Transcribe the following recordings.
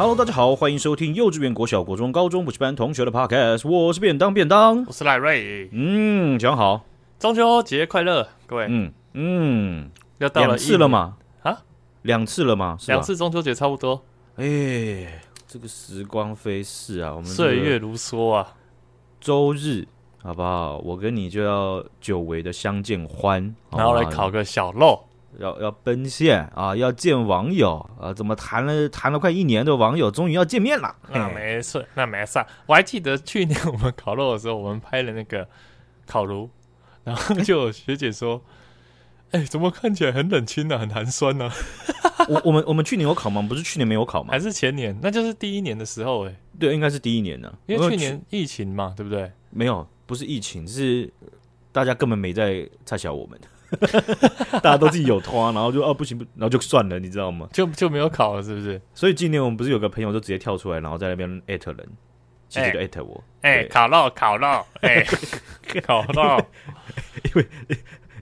Hello，大家好，欢迎收听幼稚园、国小、国中、高中补习班同学的 Podcast。我是便当便当，我是赖瑞。嗯，讲好，中秋节快乐，各位。嗯嗯，要到了两次了嘛？啊，两次了嘛？两次中秋节差不多。哎，这个时光飞逝啊，我们岁月如梭啊。周日，好不好？我跟你就要久违的相见欢，然后来烤个小肉。要要奔现啊！要见网友啊！怎么谈了谈了快一年的网友，终于要见面了？那没事，那没事。我还记得去年我们烤肉的时候，我们拍了那个烤炉，然后就有学姐说：“哎、欸，怎么看起来很冷清呢、啊，很寒酸呢、啊？”我我们我们去年有烤吗？不是去年没有烤吗？还是前年？那就是第一年的时候哎、欸。对，应该是第一年呢，因为去年疫情嘛，对不对？没有，不是疫情，是大家根本没在插小我们。大家都自己有拖，然后就哦、啊、不行不，然后就算了，你知道吗？就就没有考了，是不是？所以今年我们不是有个朋友就直接跳出来，然后在那边艾特人，直接就艾特我，哎、欸，烤肉烤肉，哎，烤肉，因为。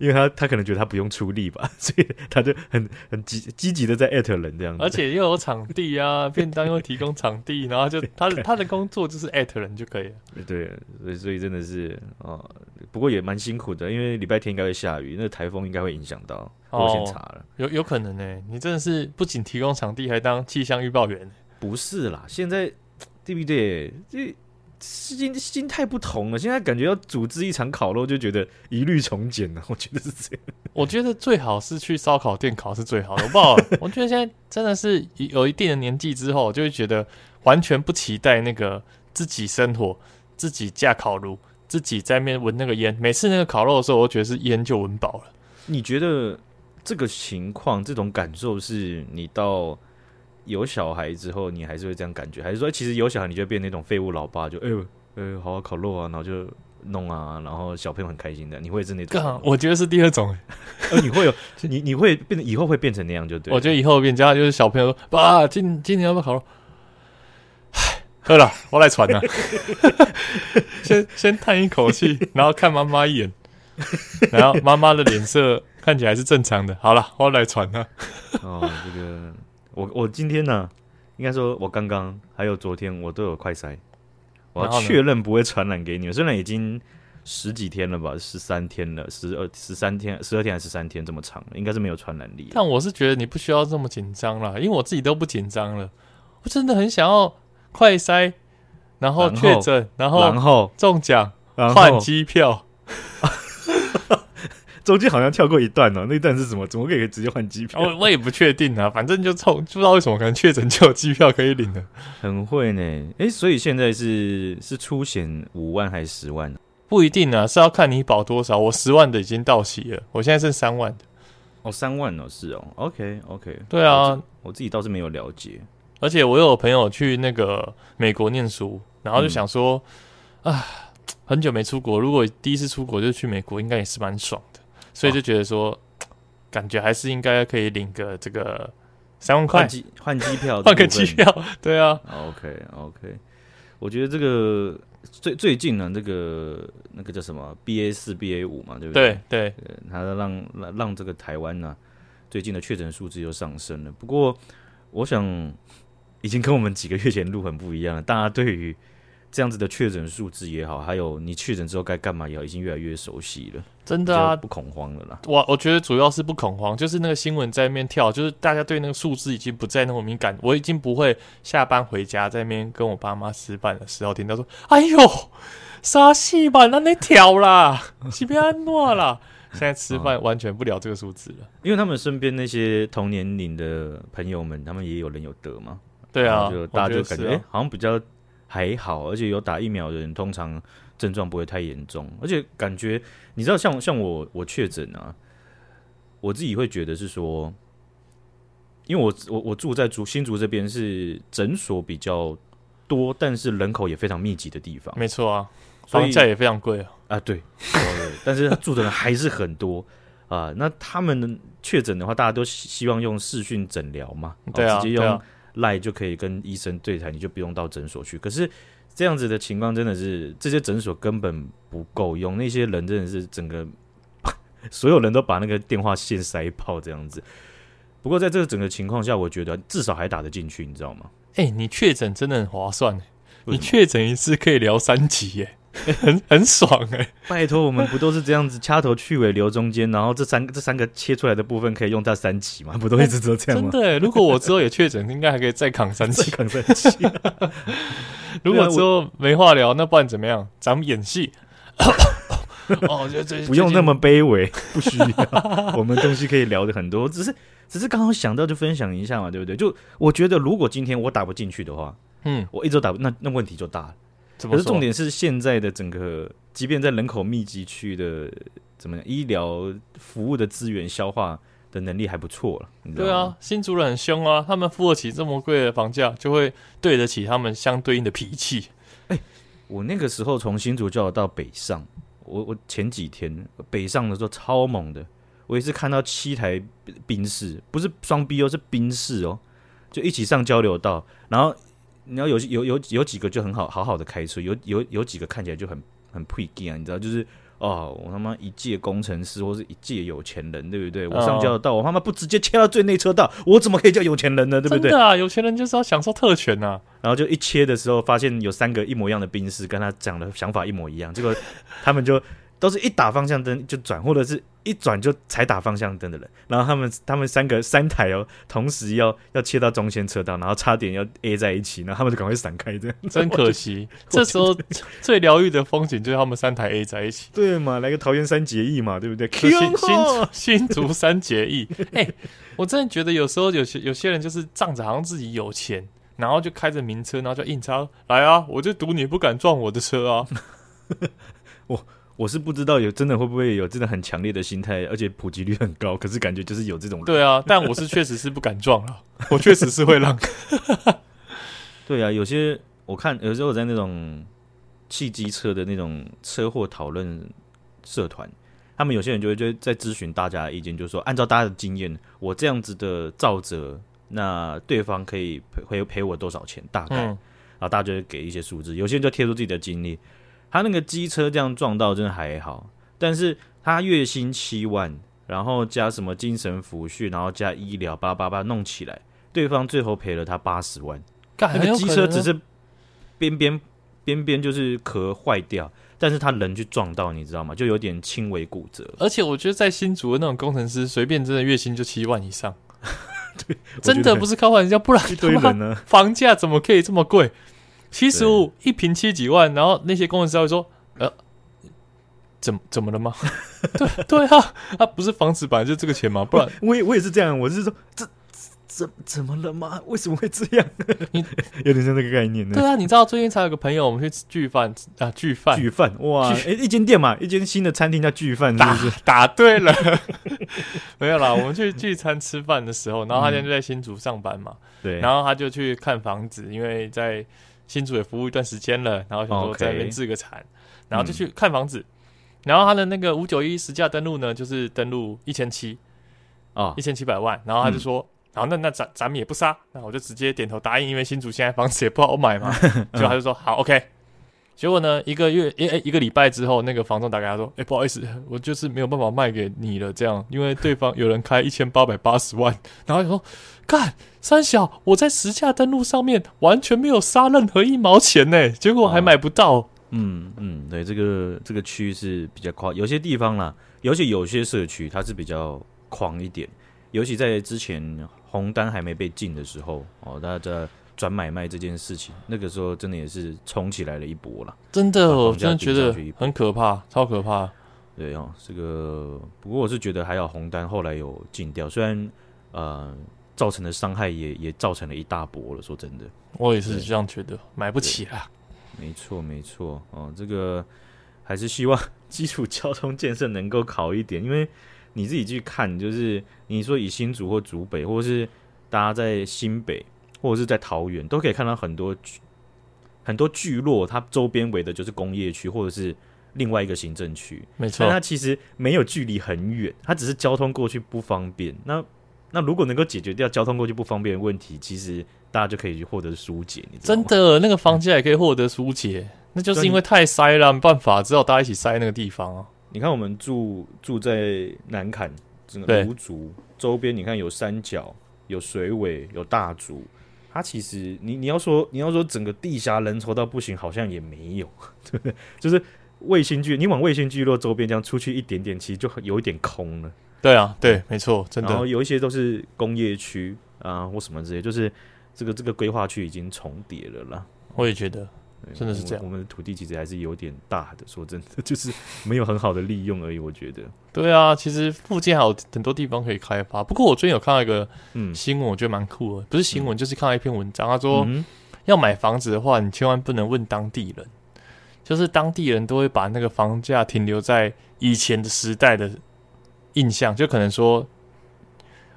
因为他他可能觉得他不用出力吧，所以他就很很积积极的在艾特人这样子，而且又有场地啊，便当又提供场地，然后就他的他的工作就是艾特人就可以了。对，所以所以真的是哦，不过也蛮辛苦的，因为礼拜天应该会下雨，那个台风应该会影响到。我先查了，哦、有有可能呢。你真的是不仅提供场地，还当气象预报员？不是啦，现在对不对？这。心心态不同了，现在感觉要组织一场烤肉，就觉得一律从简了。我觉得是这样。我觉得最好是去烧烤店烤是最好的，好不好？我觉得现在真的是有一定的年纪之后，就会觉得完全不期待那个自己生火、自己架烤炉、自己在那边闻那个烟。每次那个烤肉的时候，我觉得是烟就闻饱了。你觉得这个情况、这种感受是你到？有小孩之后，你还是会这样感觉，还是说其实有小孩你就变那种废物老爸，就哎呦，呃，好好烤肉啊，然后就弄啊，然后小朋友很开心的，你会是那种？我觉得是第二种，呃，你会有你你会变成以后会变成那样就对。我觉得以后变家就是小朋友说爸，今今年要不要烤肉？唉，喝了，我来传了，先先叹一口气，然后看妈妈一眼，然后妈妈的脸色看起来是正常的。好了，我来传了。哦，这个。我我今天呢、啊，应该说，我刚刚还有昨天，我都有快筛，我要确认不会传染给你们。虽然已经十几天了吧，十三天了，十二十三天，十二天还是十三天这么长，应该是没有传染力。但我是觉得你不需要这么紧张了，因为我自己都不紧张了。我真的很想要快筛，然后确诊，然后然后中奖，换机票。中间好像跳过一段哦，那一段是什么？怎么可以直接换机票？我我也不确定啊，反正就凑，不知道为什么可能确诊就有机票可以领了，很会呢。哎、欸，所以现在是是出险五万还是十万？不一定啊，是要看你保多少。我十万的已经到期了，我现在剩三万的。哦，三万哦，是哦。OK OK，对啊我，我自己倒是没有了解。而且我有朋友去那个美国念书，然后就想说，啊、嗯，很久没出国，如果第一次出国就去美国，应该也是蛮爽的。所以就觉得说，哦、感觉还是应该可以领个这个三万块换机换机票 换个机票，对啊。OK OK，我觉得这个最最近呢，这个那个叫什么 BA 四 BA 五嘛，对不对？对对，它让让让这个台湾呢、啊，最近的确诊数字又上升了。不过，我想已经跟我们几个月前录很不一样了，大家对于。这样子的确诊数字也好，还有你确诊之后该干嘛也好，已经越来越熟悉了。真的啊，不恐慌了啦。我我觉得主要是不恐慌，就是那个新闻在那边跳，就是大家对那个数字已经不再那么敏感。我已经不会下班回家在那边跟我爸妈吃饭的时候听到说：“哎呦，啥戏吧，那那跳啦，是不安诺啦。”现在吃饭完全不聊这个数字了，因为他们身边那些同年龄的朋友们，他们也有人有得嘛。对啊，就大家就感觉哎、啊欸，好像比较。还好，而且有打疫苗的人通常症状不会太严重，而且感觉你知道像，像像我我确诊啊，我自己会觉得是说，因为我我我住在竹新竹这边是诊所比较多，但是人口也非常密集的地方，没错啊，房价也非常贵啊啊对，但是他住的人还是很多啊，那他们确诊的话，大家都希望用视讯诊疗嘛，对啊，直接用。赖就可以跟医生对谈，你就不用到诊所去。可是这样子的情况真的是，这些诊所根本不够用，那些人真的是整个 所有人都把那个电话线塞爆这样子。不过在这个整个情况下，我觉得至少还打得进去，你知道吗？哎、欸，你确诊真的很划算，你确诊一次可以聊三集耶。很很爽哎、欸！拜托，我们不都是这样子掐头去尾留中间，然后这三这三个切出来的部分可以用到三期吗？不都一直都这样吗？真的、欸，如果我之后也确诊，应该还可以再扛三期，扛三期。如果之后没话聊，那不然怎么样？咱们演戏。哦，就这不用那么卑微，不需要。我们东西可以聊的很多，只是只是刚好想到就分享一下嘛，对不对？就我觉得，如果今天我打不进去的话，嗯，我一直打不，那那问题就大了。可是重点是现在的整个，即便在人口密集区的怎么样，医疗服务的资源消化的能力还不错了。对啊，新竹人很凶啊，他们付得起这么贵的房价，就会对得起他们相对应的脾气。欸，我那个时候从新竹叫到北上，我我前几天北上的时候超猛的，我也是看到七台宾士，不是双 B 哦，是宾士哦，就一起上交流道，然后。你要有有有有几个就很好好好的开车，有有有几个看起来就很很屁啊，你知道，就是哦，我他妈一介工程师或是一介有钱人，对不对？我上交流道，我他妈不直接切到最内车道，我怎么可以叫有钱人呢？对不对？真的啊，有钱人就是要享受特权啊。然后就一切的时候，发现有三个一模一样的兵士，跟他讲的想法一模一样，结果他们就。都是一打方向灯就转，或者是一转就才打方向灯的人。然后他们他们三个三台哦，同时要要切到中间车道，然后差点要 A 在一起，然后他们就赶快闪开，这 样真可惜。这时候最疗愈的风景就是他们三台 A 在一起，对嘛？来个桃园三结义嘛，对不对？新新 新竹三结义。哎、欸，我真的觉得有时候有些有些人就是仗着好像自己有钱，然后就开着名车，然后就硬插来啊！我就赌你不敢撞我的车啊！我。我是不知道有真的会不会有真的很强烈的心态，而且普及率很高，可是感觉就是有这种。对啊，但我是确实是不敢撞了，我确实是会让。对啊，有些我看有时候我在那种汽机车的那种车祸讨论社团，他们有些人就会就在咨询大家的意见，就是说按照大家的经验，我这样子的造责，那对方可以赔赔我多少钱？大概，嗯、然后大家就会给一些数字，有些人就贴出自己的经历。他那个机车这样撞到真的还好，但是他月薪七万，然后加什么精神抚恤，然后加医疗，叭叭叭弄起来，对方最后赔了他八十万。那个机车只是边边边边就是壳坏掉，但是他人去撞到，你知道吗？就有点轻微骨折。而且我觉得在新竹的那种工程师，随便真的月薪就七万以上，对，真的不是开玩笑，不然呢？房价怎么可以这么贵？七十五一瓶七几万，然后那些工人师会说：“呃，怎怎么了吗？” 对对啊，啊不是房子本来就这个钱吗？不然我也我也是这样，我是说这怎怎么了吗？为什么会这样？你 有点像这个概念呢。对啊，你知道最近才有个朋友，我们去吃聚饭啊，聚饭聚饭哇！哎，一间店嘛，一间新的餐厅叫聚饭，是不是？答对了，没有啦。我们去聚餐吃饭的时候，然后他现在就在新竹上班嘛，对，然后他就去看房子，因为在。新竹也服务一段时间了，然后想说在那边置个产然后就去看房子，嗯、然后他的那个五九一实价登录呢，就是登录一千七啊，一千七百万，然后他就说，然、嗯、后那那咱咱们也不杀，那我就直接点头答应，因为新竹现在房子也不好买嘛，结果他就说好 OK。结果呢，一个月一诶，一个礼拜之后，那个房东打给他说：“哎，不好意思，我就是没有办法卖给你了，这样，因为对方有人开一千八百八十万。”然后就说：“干三小，我在实价登录上面完全没有杀任何一毛钱呢，结果还买不到。”嗯嗯，对，这个这个区是比较夸，有些地方啦，尤其有些社区它是比较狂一点，尤其在之前红单还没被禁的时候哦，大家。转买卖这件事情，那个时候真的也是冲起来了一波了。真的，我真的觉得很可怕，超可怕。对哦，这个不过我是觉得还好，红单后来有禁掉，虽然呃造成的伤害也也造成了一大波了。说真的，我也是这样觉得，买不起啊。没错，没错哦，这个还是希望基础交通建设能够好一点，因为你自己去看，就是你说以新竹或竹北，或者是大家在新北。或者是在桃园，都可以看到很多很多聚落，它周边围的就是工业区，或者是另外一个行政区。没错，但它其实没有距离很远，它只是交通过去不方便。那那如果能够解决掉交通过去不方便的问题，其实大家就可以去获得疏解。你？真的，那个房价也可以获得疏解，那就是因为太塞了，没办法，只好大家一起塞那个地方啊。你看，我们住住在南坎，整个芦竹周边，你看有三角，有水尾，有大竹。它其实你你要说你要说整个地狭人稠到不行，好像也没有，对不对？就是卫星聚，你往卫星聚落周边这样出去一点点，其实就有一点空了。对啊，对，没错，真的。然后有一些都是工业区啊，或什么之类，就是这个这个规划区已经重叠了啦。我也觉得。真的是这样我，我们的土地其实还是有点大的。说真的，就是没有很好的利用而已。我觉得，对啊，其实附近还有很多地方可以开发。不过我最近有看到一个嗯新闻，我觉得蛮酷的，不是新闻，嗯、就是看到一篇文章，他说、嗯、要买房子的话，你千万不能问当地人，就是当地人都会把那个房价停留在以前的时代的印象，就可能说。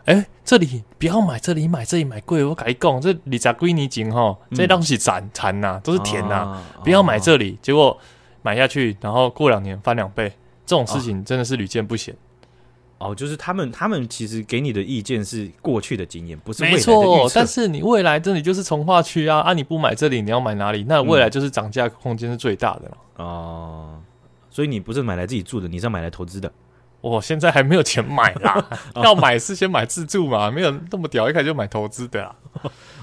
哎、欸，这里不要买，这里买，这里买贵。我改一讲，这里在归你景哈，这东西残残呐，都是甜呐、啊，不要买这里。结果买下去，然后过两年翻两倍，这种事情真的是屡见不鲜。哦，就是他们，他们其实给你的意见是过去的经验，不是未来的。但是你未来这里就是从化区啊，啊，你不买这里，你要买哪里？那未来就是涨价空间是最大的了。哦、嗯，所以你不是买来自己住的，你是要买来投资的。我现在还没有钱买啦，要买是先买自住嘛，没有那么屌，一开始就买投资的啦。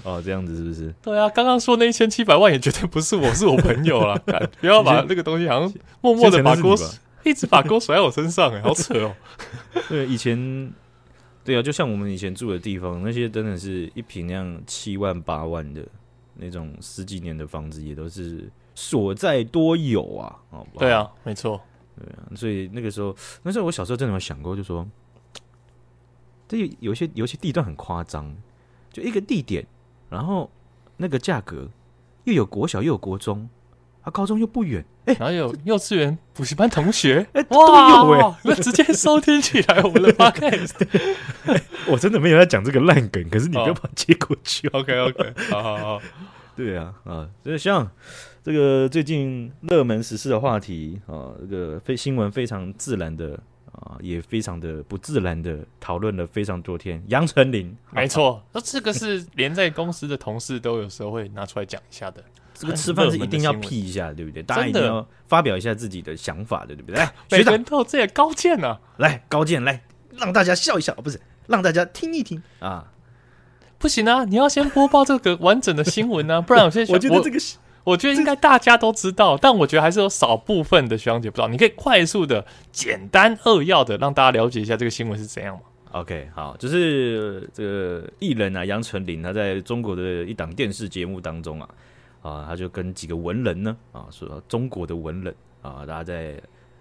哦，这样子是不是？对啊，刚刚说那一千七百万也绝对不是我，是我朋友啦。不要把那个东西好像默默的把锅，一直把锅甩在我身上，哎，好扯哦。对，以前，对啊，就像我们以前住的地方，那些真的是一平那样七万八万的那种十几年的房子，也都是所在多有啊。哦，对啊，没错。对啊，所以那个时候，那时候我小时候真的有想过，就说，这有些有些地段很夸张，就一个地点，然后那个价格又有国小又有国中，啊，高中又不远，哎，然后有幼稚园补习班同学，哎，都有哎，那直接收听起来我们的 podcast，我真的没有在讲这个烂梗，可是你不要把它接过去，OK OK，好好好，对啊，啊，所以像。这个最近热门时事的话题啊，这个非新闻非常自然的啊，也非常的不自然的讨论了非常多天。杨丞琳，没错，那这个是连在公司的同事都有时候会拿出来讲一下的。这个吃饭是一定要辟一下，对不对？大家一定要发表一下自己的想法的，对不对？来，学长，这也高见啊！来，高见，来让大家笑一笑，不是让大家听一听啊？不行啊，你要先播报这个完整的新闻啊，不然我现在 我觉得这个。我觉得应该大家都知道，但我觉得还是有少部分的学长姐不知道。你可以快速的、简单扼要的让大家了解一下这个新闻是怎样吗？OK，好，就是这个艺人啊，杨丞琳，他在中国的一档电视节目当中啊，啊，他就跟几个文人呢，啊，说中国的文人啊，大家在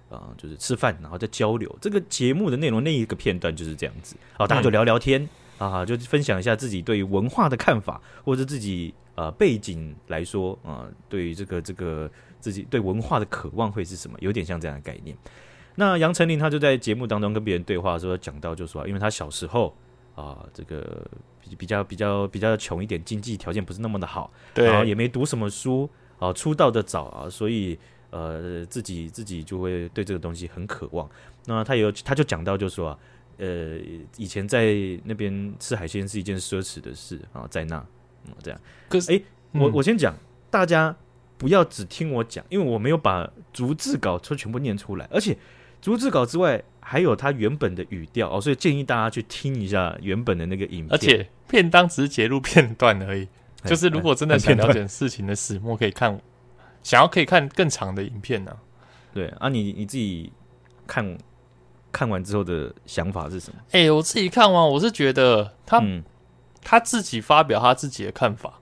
啊，就是吃饭，然后在交流。这个节目的内容那一个片段就是这样子，啊，大家就聊聊天、嗯、啊，就分享一下自己对于文化的看法，或者自己。呃，背景来说啊、呃，对于这个这个自己对文化的渴望会是什么？有点像这样的概念。那杨丞琳他就在节目当中跟别人对话的时候讲到，就说，因为他小时候啊、呃，这个比比较比较比较穷一点，经济条件不是那么的好，对，然后也没读什么书啊、呃，出道的早啊，所以呃，自己自己就会对这个东西很渴望。那他有他就讲到，就说啊，呃，以前在那边吃海鲜是一件奢侈的事啊，在那。这样，可是哎，我我先讲，大家不要只听我讲，因为我没有把逐字稿都全部念出来，而且逐字稿之外还有它原本的语调哦，所以建议大家去听一下原本的那个影片。而且片当只是截录片段而已，就是如果真的想了解事情的始末，可以看，想要可以看更长的影片呢、啊。对啊，你你自己看看完之后的想法是什么？哎，我自己看完，我是觉得他。嗯他自己发表他自己的看法，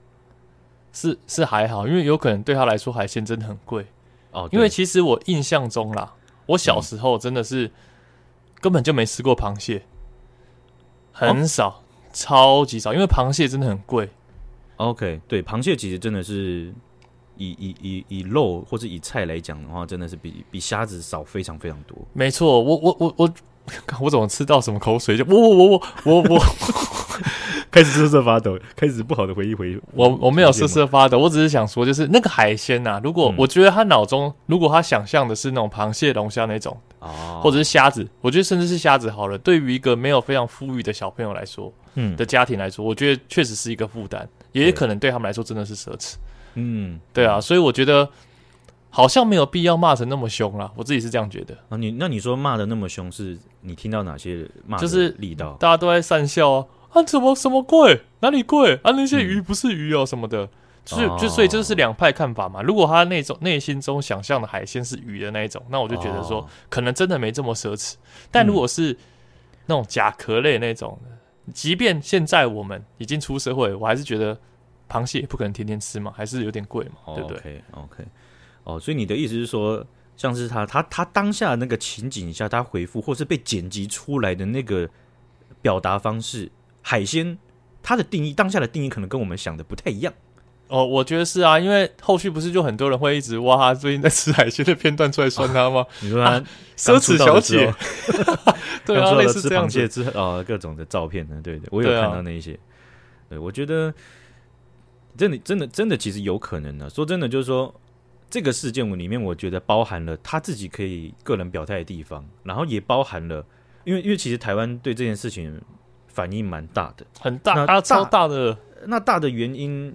是是还好，因为有可能对他来说海鲜真的很贵哦。因为其实我印象中啦，我小时候真的是根本就没吃过螃蟹，很少，哦、超级少，因为螃蟹真的很贵。OK，对，螃蟹其实真的是以以以以肉或者以菜来讲的话，真的是比比虾子少非常非常多。没错，我我我我我怎么吃到什么口水就我我我我我我。开始瑟瑟发抖，开始不好的回忆回忆。我我没有瑟瑟发抖，我只是想说，就是那个海鲜呐、啊，如果我觉得他脑中，如果他想象的是那种螃蟹、龙虾那种，哦，或者是虾子，我觉得甚至是虾子好了。对于一个没有非常富裕的小朋友来说，嗯，的家庭来说，我觉得确实是一个负担，也可能对他们来说真的是奢侈。嗯，对啊，所以我觉得好像没有必要骂成那么凶啦。我自己是这样觉得啊。你那你说骂的那么凶，是你听到哪些骂？就是力道，大家都在讪笑啊。啊，怎么什么贵？哪里贵？啊，那些鱼不是鱼哦，什么的。是就所以这是两派看法嘛。如果他那种内心中想象的海鲜是鱼的那一种，那我就觉得说可能真的没这么奢侈。但如果是那种甲壳类那种，即便现在我们已经出社会，我还是觉得螃蟹不可能天天吃嘛，还是有点贵嘛，对不对？OK，OK，哦，所以你的意思是说，像是他他他当下那个情景下，他回复或是被剪辑出来的那个表达方式，海鲜它的定义，当下的定义可能跟我们想的不太一样。哦，我觉得是啊，因为后续不是就很多人会一直挖他最近在吃海鲜的片段出来酸他吗？啊、你说他奢侈小姐，对啊，类似吃螃蟹之啊、哦、各种的照片呢，对对，我有看到那一些。对，啊、对，我觉得真的真的真的其实有可能呢、啊。说真的，就是说这个事件里面，我觉得包含了他自己可以个人表态的地方，然后也包含了，因为因为其实台湾对这件事情反应蛮大的，很大，大超大的。那大的原因。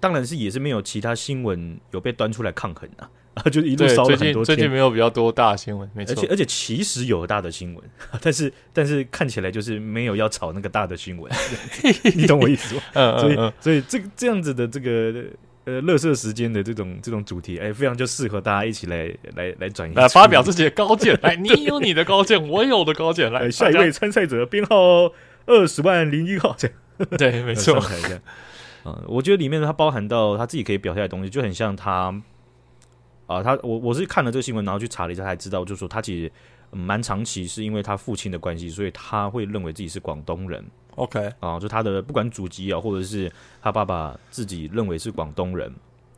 当然是也是没有其他新闻有被端出来抗衡啊，啊，就一路烧了很多天。最近没有比较多大的新闻，没错。而且而且其实有大的新闻，但是但是看起来就是没有要炒那个大的新闻，你懂我意思吗？嗯，所以所以这这样子的这个呃，乐色时间的这种这种主题，哎，非常就适合大家一起来来来转移，来发表自己的高见。来，你有你的高见，我有的高见。来，下一位参赛者编号二十万零一号，这样 对，没错。嗯，我觉得里面它包含到他自己可以表现的东西，就很像他啊、呃，他我我是看了这个新闻，然后去查了一下才知道，就是说他其实蛮长期是因为他父亲的关系，所以他会认为自己是广东人。OK 啊，就他的不管祖籍啊，或者是他爸爸自己认为是广东人，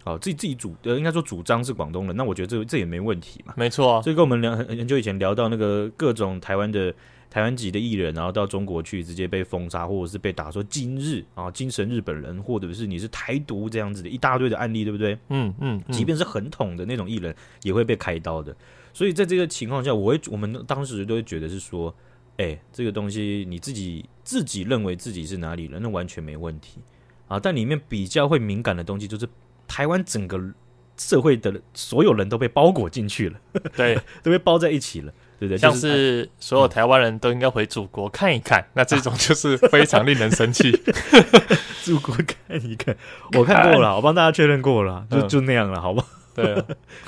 啊，自己自己主呃应该说主张是广东人，那我觉得这这也没问题嘛。没错、啊，所以跟我们聊很很久以前聊到那个各种台湾的。台湾籍的艺人，然后到中国去，直接被封杀，或者是被打说“今日”啊，精神日本人，或者是你是台独这样子的一大堆的案例，对不对？嗯嗯，嗯，即便是很统的那种艺人，也会被开刀的。所以在这个情况下，我会我们当时都会觉得是说，哎，这个东西你自己自己认为自己是哪里人，那完全没问题啊。但里面比较会敏感的东西，就是台湾整个社会的所有人都被包裹进去了，对，都被包在一起了。对对，像是所有台湾人都应该回祖国看一看，嗯、那这种就是非常令人生气。祖国看一看，我看过了，我帮大家确认过了，就、嗯、就那样了，好不好？对、啊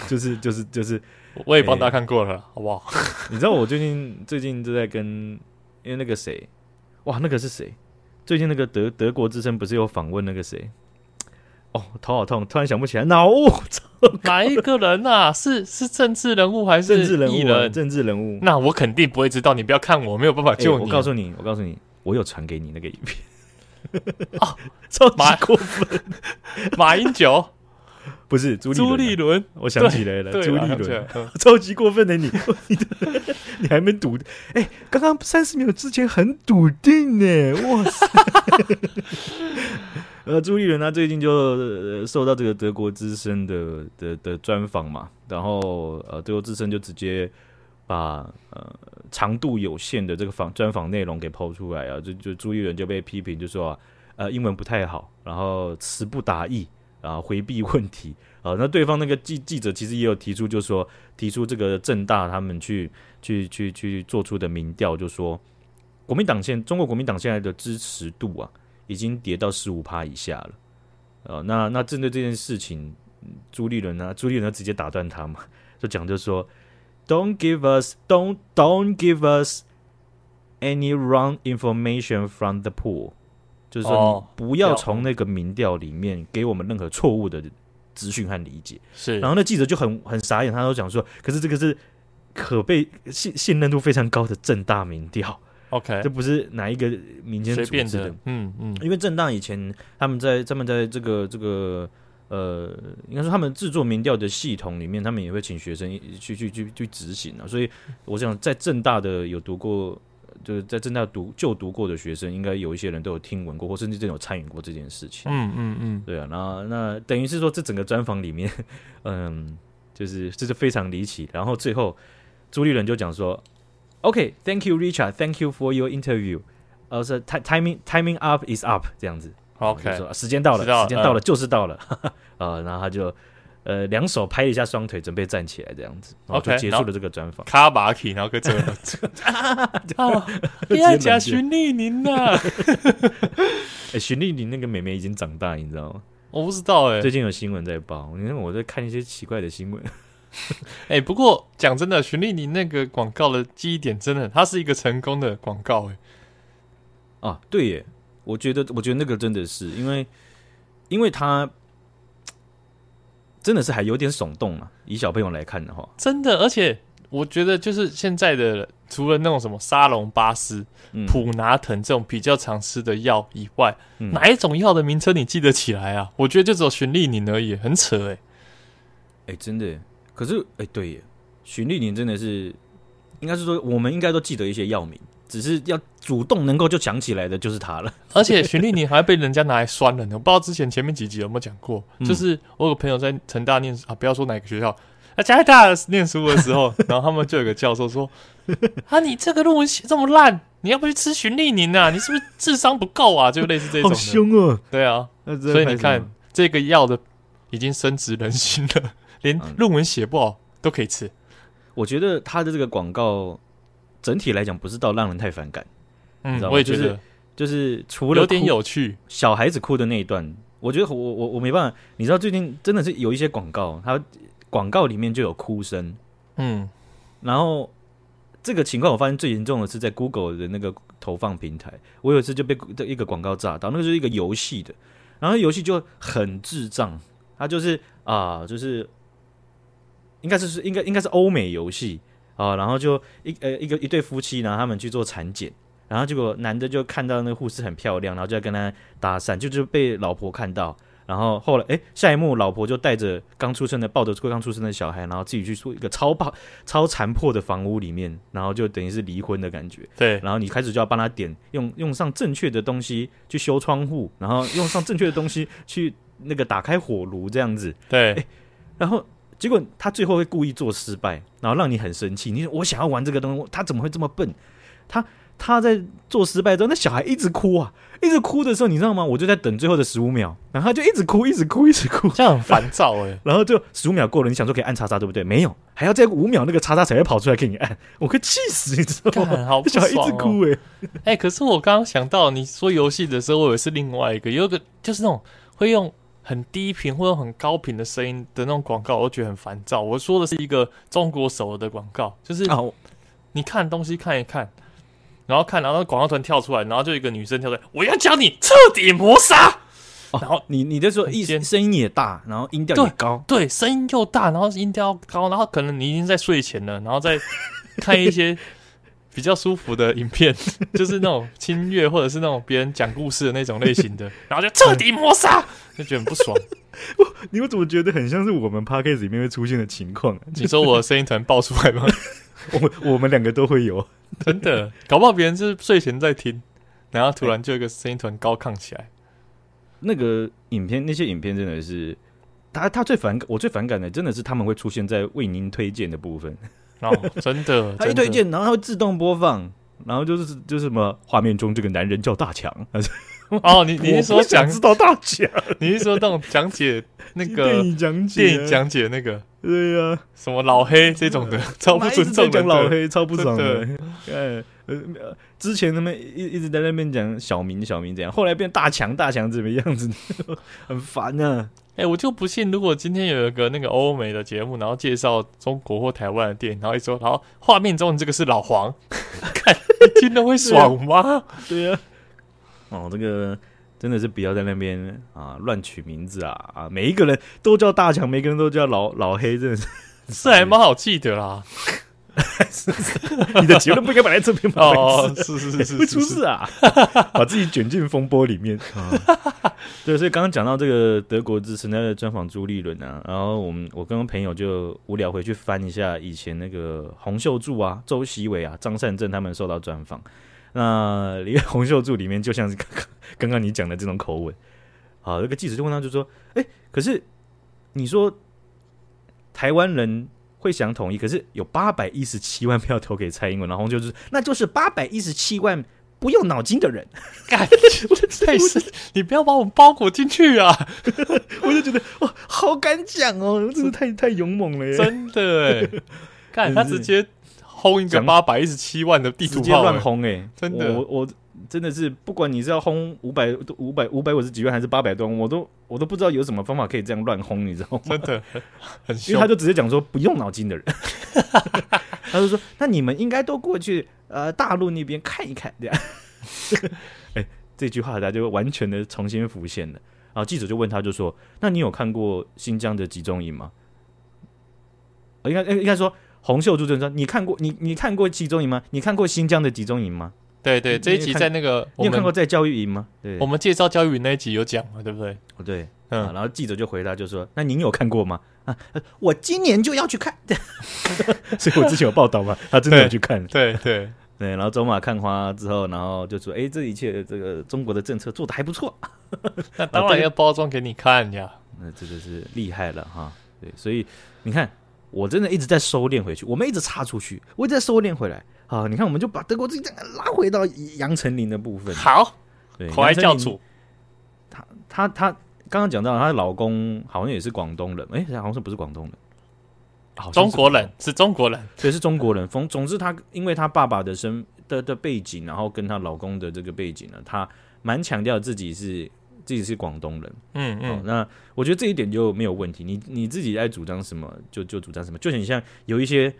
就是，就是就是就是，我也帮大家看过了，欸、好不好？你知道我最近最近都在跟，因为那个谁，哇，那个是谁？最近那个德德国之声不是有访问那个谁？哦，头好痛，突然想不起来，脑雾。哪一个人啊？是是政治人物还是艺人？人？政治人物？那我肯定不会知道。你不要看我，没有办法救你。我告诉你，我告诉你，我有传给你那个影片。哦，超级过分！马英九 不是朱朱立伦，我想起来了，朱立伦，超级过分的你，你你还没笃？哎，刚刚三十秒之前很笃定呢，哇塞！呃，朱立伦他最近就、呃、受到这个德国之声的的的专访嘛，然后呃，德国之声就直接把呃长度有限的这个访专访内容给抛出来啊，就就朱立伦就被批评，就说啊，呃，英文不太好，然后词不达意，啊回避问题啊、那对方那个记记者其实也有提出，就说提出这个正大他们去去去去做出的民调，就说国民党现中国国民党现在的支持度啊。已经跌到十五趴以下了，呃，那那针对这件事情，朱立伦呢？朱立伦直接打断他嘛，就讲就说，Don't give us, don't don't give us any wrong information from the pool，就是说你不要从那个民调里面给我们任何错误的资讯和理解。是，然后那记者就很很傻眼，他都讲说，可是这个是可被信信任度非常高的正大民调。OK，这不是哪一个民间组织的，的，嗯嗯，因为正大以前他们在他们在这个这个呃，应该说他们制作民调的系统里面，他们也会请学生去去去去执行啊。所以我想在正大的有读过，就是在正在读就读过的学生，应该有一些人都有听闻过，或甚至真有参与过这件事情。嗯嗯嗯，对啊，然后那等于是说，这整个专访里面，嗯，就是这是非常离奇。然后最后朱立伦就讲说。OK，Thank you, Richard. Thank you for your interview. 呃，是 timing timing up is up 这样子。OK，说时间到了，时间到了就是到了。呃，然后他就呃两手拍一下双腿，准备站起来这样子，然后就结束了这个专访。卡巴奇，然后跟这个，不要讲徐丽宁呐？哎，徐丽宁那个妹妹已经长大，你知道吗？我不知道哎、欸，最近有新闻在报，你看我在看一些奇怪的新闻。哎、欸，不过讲真的，徐丽宁那个广告的记忆点真的，它是一个成功的广告哎。啊，对耶，我觉得，我觉得那个真的是因为，因为他真的是还有点耸动啊。以小朋友来看的话，真的，而且我觉得就是现在的，除了那种什么沙龙巴斯、嗯、普拿疼这种比较常吃的药以外，嗯、哪一种药的名称你记得起来啊？我觉得就只有循利宁而已，很扯哎。哎，真的，可是哎，对耶，循利宁真的是，应该是说我们应该都记得一些药名。只是要主动能够就想起来的，就是他了。而且循利宁还被人家拿来酸了呢。我不知道之前前面几集有没有讲过，嗯、就是我有个朋友在成大念啊，不要说哪个学校，在加拿大念书的时候，然后他们就有个教授说：“ 啊，你这个论文写这么烂，你要不去吃循利宁啊？你是不是智商不够啊？”就类似这种。好凶啊！对啊，所以你看这个药的已经深植人心了，连论文写不好都可以吃。我觉得他的这个广告。整体来讲，不是到让人太反感，嗯，我也觉得，就是，就是除了有点有趣，小孩子哭的那一段，我觉得我我我没办法。你知道最近真的是有一些广告，它广告里面就有哭声，嗯，然后这个情况我发现最严重的是在 Google 的那个投放平台，我有一次就被一个广告炸到，那个就是一个游戏的，然后游戏就很智障，它就是啊、呃，就是应该是是应该应该是欧美游戏。啊、哦，然后就一呃一个一对夫妻，然后他们去做产检，然后结果男的就看到那个护士很漂亮，然后就要跟他搭讪，就就被老婆看到，然后后来哎下一幕老婆就带着刚出生的抱着刚出生的小孩，然后自己去住一个超破超残破的房屋里面，然后就等于是离婚的感觉。对，然后你开始就要帮他点用用上正确的东西去修窗户，然后用上正确的东西去那个打开火炉这样子。对，然后。结果他最后会故意做失败，然后让你很生气。你说我想要玩这个东西，他怎么会这么笨？他他在做失败之后，那小孩一直哭啊，一直哭的时候，你知道吗？我就在等最后的十五秒，然后他就一直哭，一直哭，一直哭，这样很烦躁哎。然后就十五秒过了，你想说可以按叉叉，对不对？没有，还要再五秒，那个叉叉才会跑出来给你按。我快气死，你知道吗？好、哦，小孩一直哭哎。哎、欸，可是我刚刚想到你说游戏的时候，我以为是另外一个，有一个就是那种会用。很低频或者很高频的声音的那种广告，我觉得很烦躁。我说的是一个中国首尔的广告，就是你看东西看一看，然后看，然后广告突然跳出来，然后就一个女生跳出来，我要教你彻底磨杀。哦、然后你你在说，一声音也大，然后音调也高，对，声音又大，然后音调高，然后可能你已经在睡前了，然后再看一些。比较舒服的影片，就是那种轻乐或者是那种别人讲故事的那种类型的，然后就彻底抹杀，就觉得很不爽。你们怎么觉得很像是我们 Podcast 里面会出现的情况、啊？你说我的声音团爆出来吗？我我们两个都会有，真的，搞不好别人是睡前在听，然后突然就一个声音团高亢起来。那个影片，那些影片真的是，他他最反感，我最反感的真的是他们会出现在为您推荐的部分。哦，真的，他一推荐，然后他会自动播放，然后就是就是什么画面中这个男人叫大强。哦，你你是说想知道大强？你是说那种讲解那个 电影讲解、电影讲解那个？对呀、啊，什么老黑这种的，超不尊重的讲老黑，超不爽的。呃呃，之前他们一一直在那边讲小明小明怎样，后来变大强大强怎么样子，很烦啊。哎、欸，我就不信，如果今天有一个那个欧美的节目，然后介绍中国或台湾的电影，然后一说，然后画面中这个是老黄，看你听了会爽吗？对呀、啊，哦，这个真的是不要在那边啊乱取名字啊啊！每一个人都叫大强，每个人都叫老老黑，真的是 是还蛮好记得啦。是是你的结论不应该摆在这边吗？哦，是是是是，会 出事啊！把自己卷进风波里面啊！对，所以刚刚讲到这个德国之声的专访朱立伦啊，然后我们我跟朋友就无聊回去翻一下以前那个洪秀柱啊、周锡伟啊、张善政他们受到专访，那里 洪秀柱里面就像是刚刚刚刚你讲的这种口吻，好，那个记者就问他，就说：“哎，可是你说台湾人？”会想统一，可是有八百一十七万票投给蔡英文，然后就是那就是八百一十七万不用脑筋的人。干，太深，你不要把我们包裹进去啊！我就觉得哇，好敢讲哦，真的太太勇猛了耶！真的哎，看他直接轰一个八百一十七万的地图炮，乱轰哎，真的，我我。真的是，不管你是要轰五百、五百、五百五十几万，还是八百多万，我都我都不知道有什么方法可以这样乱轰，你知道吗？真的很，因为他就直接讲说不用脑筋的人，他就说那你们应该都过去呃大陆那边看一看，这样。哎、欸，这句话他就完全的重新浮现了。然后记者就问他，就说那你有看过新疆的集中营吗？应该应该说洪秀柱就说你看过你你看过集中营吗？你看过新疆的集中营吗？对对，这一集在那个你有看过在教育营吗？对，我们介绍教育营那一集有讲嘛，对不对？哦，对，嗯，然后记者就回答就说：“那您有看过吗？” 啊，我今年就要去看，所以我之前有报道嘛，他真的有去看，对对对，然后走马看花之后，然后就说：“哎，这一切这个中国的政策做的还不错。”那当然要包装给你看呀，那这个是厉害了哈。对，所以你看，我真的一直在收敛回去，我们一直插出去，我一直在收敛回来。好，你看，我们就把德国自己拉回到杨丞琳的部分。好，对，口爱教主，他他他刚刚讲到，她的老公好像也是广东人，哎、欸，好像是不是广东人？好，中国人是中国人，对，是中国人。总 总之，他因为他爸爸的身的的背景，然后跟她老公的这个背景呢，她蛮强调自己是自己是广东人。嗯嗯，那我觉得这一点就没有问题。你你自己爱主张什么，就就主张什么。就很像有一些。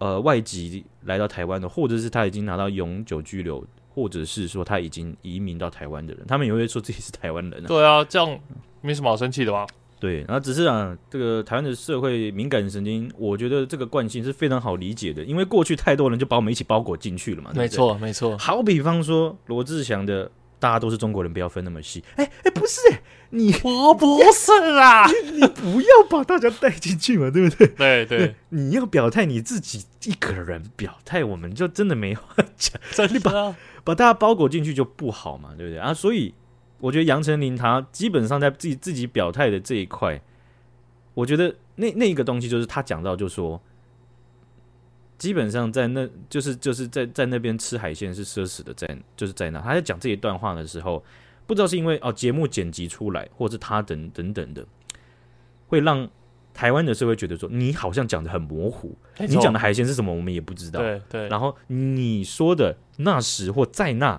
呃，外籍来到台湾的，或者是他已经拿到永久居留，或者是说他已经移民到台湾的人，他们也会说自己是台湾人。对啊，这样没什么好生气的吧？对，然后只是啊，这个台湾的社会敏感神经，我觉得这个惯性是非常好理解的，因为过去太多人就把我们一起包裹进去了嘛。对对没错，没错。好比方说罗志祥的。大家都是中国人，不要分那么细。哎、欸、哎、欸，不是、欸，你我不是啊，你，不要把大家带进去嘛，对不对？对对，对，你要表态你自己一个人表态，我们就真的没话讲。真的，你把把大家包裹进去就不好嘛，对不对啊？所以我觉得杨丞琳她基本上在自己自己表态的这一块，我觉得那那一个东西就是他讲到，就说。基本上在那，就是就是在在那边吃海鲜是奢侈的，在就是在那他在讲这一段话的时候，不知道是因为哦节目剪辑出来，或是他等等等的，会让台湾的社会觉得说你好像讲的很模糊，你讲的海鲜是什么我们也不知道，对对。然后你说的那时或在那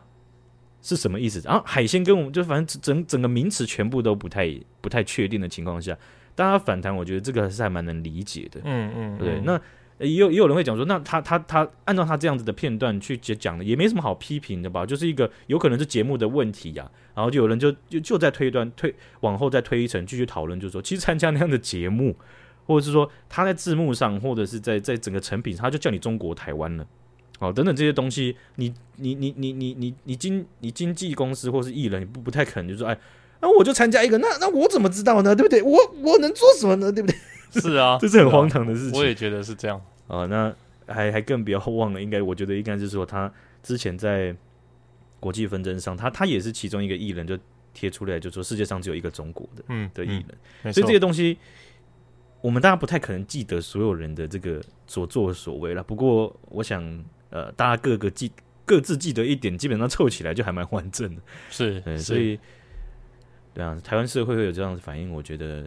是什么意思？然后海鲜跟我们就反正整整个名词全部都不太不太确定的情况下，大家反弹，我觉得这个还是还蛮能理解的，嗯嗯，对那。也有也有人会讲说，那他他他按照他这样子的片段去讲的，也没什么好批评的吧？就是一个有可能是节目的问题呀、啊。然后就有人就就就在推断推往后再推一层继续讨论，就是说其实参加那样的节目，或者是说他在字幕上，或者是在在整个成品上，他就叫你中国台湾了，哦等等这些东西，你你你你你你你经你经纪公司或是艺人，你不不太可能就说哎，那、啊、我就参加一个，那那我怎么知道呢？对不对？我我能做什么呢？对不对？是啊，这是很荒唐的事情。我也觉得是这样。哦，那还还更不要 忘了，应该我觉得应该是说他之前在国际纷争上，他他也是其中一个艺人，就贴出来就说世界上只有一个中国的，嗯的艺人，嗯、所以这些东西我们大家不太可能记得所有人的这个所作所为了。不过我想，呃，大家各个记各自记得一点，基本上凑起来就还蛮完整的。是，所以对啊，台湾社会会有这样的反应，我觉得。